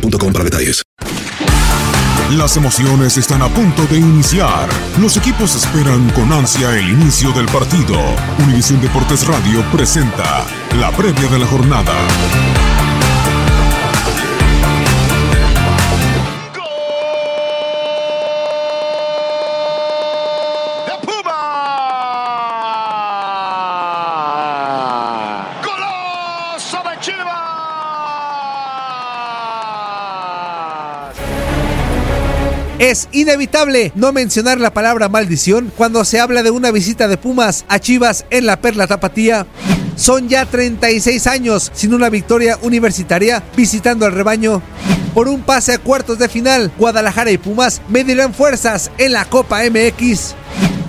para detalles. Las emociones están a punto de iniciar. Los equipos esperan con ansia el inicio del partido. Univisión Deportes Radio presenta la previa de la jornada. Es inevitable no mencionar la palabra maldición cuando se habla de una visita de Pumas a Chivas en la Perla Tapatía. Son ya 36 años sin una victoria universitaria visitando al rebaño. Por un pase a cuartos de final, Guadalajara y Pumas medirán fuerzas en la Copa MX.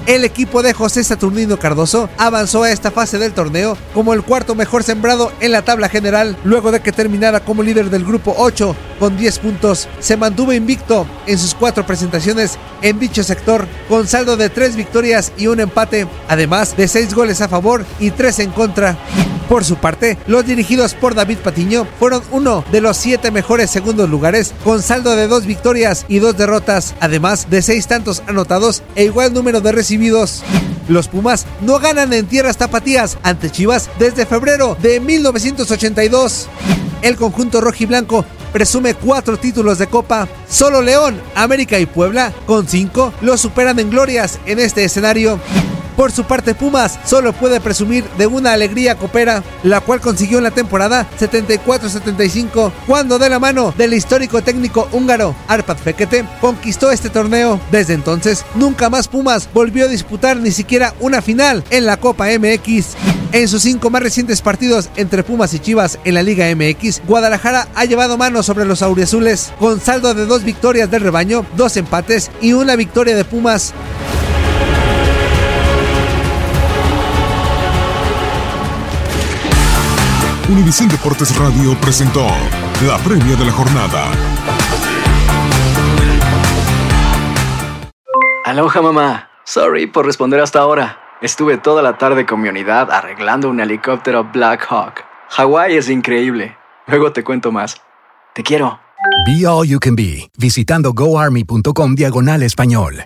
El equipo de José Saturnino Cardoso avanzó a esta fase del torneo como el cuarto mejor sembrado en la tabla general luego de que terminara como líder del grupo 8 con 10 puntos. Se mantuvo invicto en sus cuatro presentaciones en dicho sector con saldo de 3 victorias y un empate, además de 6 goles a favor y 3 en contra. Por su parte, los dirigidos por David Patiño fueron uno de los siete mejores segundos lugares, con saldo de dos victorias y dos derrotas, además de seis tantos anotados e igual número de recibidos. Los Pumas no ganan en tierras tapatías ante Chivas desde febrero de 1982. El conjunto rojiblanco presume cuatro títulos de Copa. Solo León, América y Puebla, con cinco, lo superan en glorias en este escenario. Por su parte, Pumas solo puede presumir de una alegría copera, la cual consiguió en la temporada 74-75, cuando de la mano del histórico técnico húngaro Arpad Fekete conquistó este torneo. Desde entonces, nunca más Pumas volvió a disputar ni siquiera una final en la Copa MX. En sus cinco más recientes partidos entre Pumas y Chivas en la Liga MX, Guadalajara ha llevado mano sobre los auriazules, con saldo de dos victorias del rebaño, dos empates y una victoria de Pumas. Univisión Deportes Radio presentó la previa de la jornada. Aloha mamá. Sorry por responder hasta ahora. Estuve toda la tarde con mi unidad arreglando un helicóptero Black Hawk. Hawái es increíble. Luego te cuento más. Te quiero. Be All You Can Be, visitando goarmy.com diagonal español.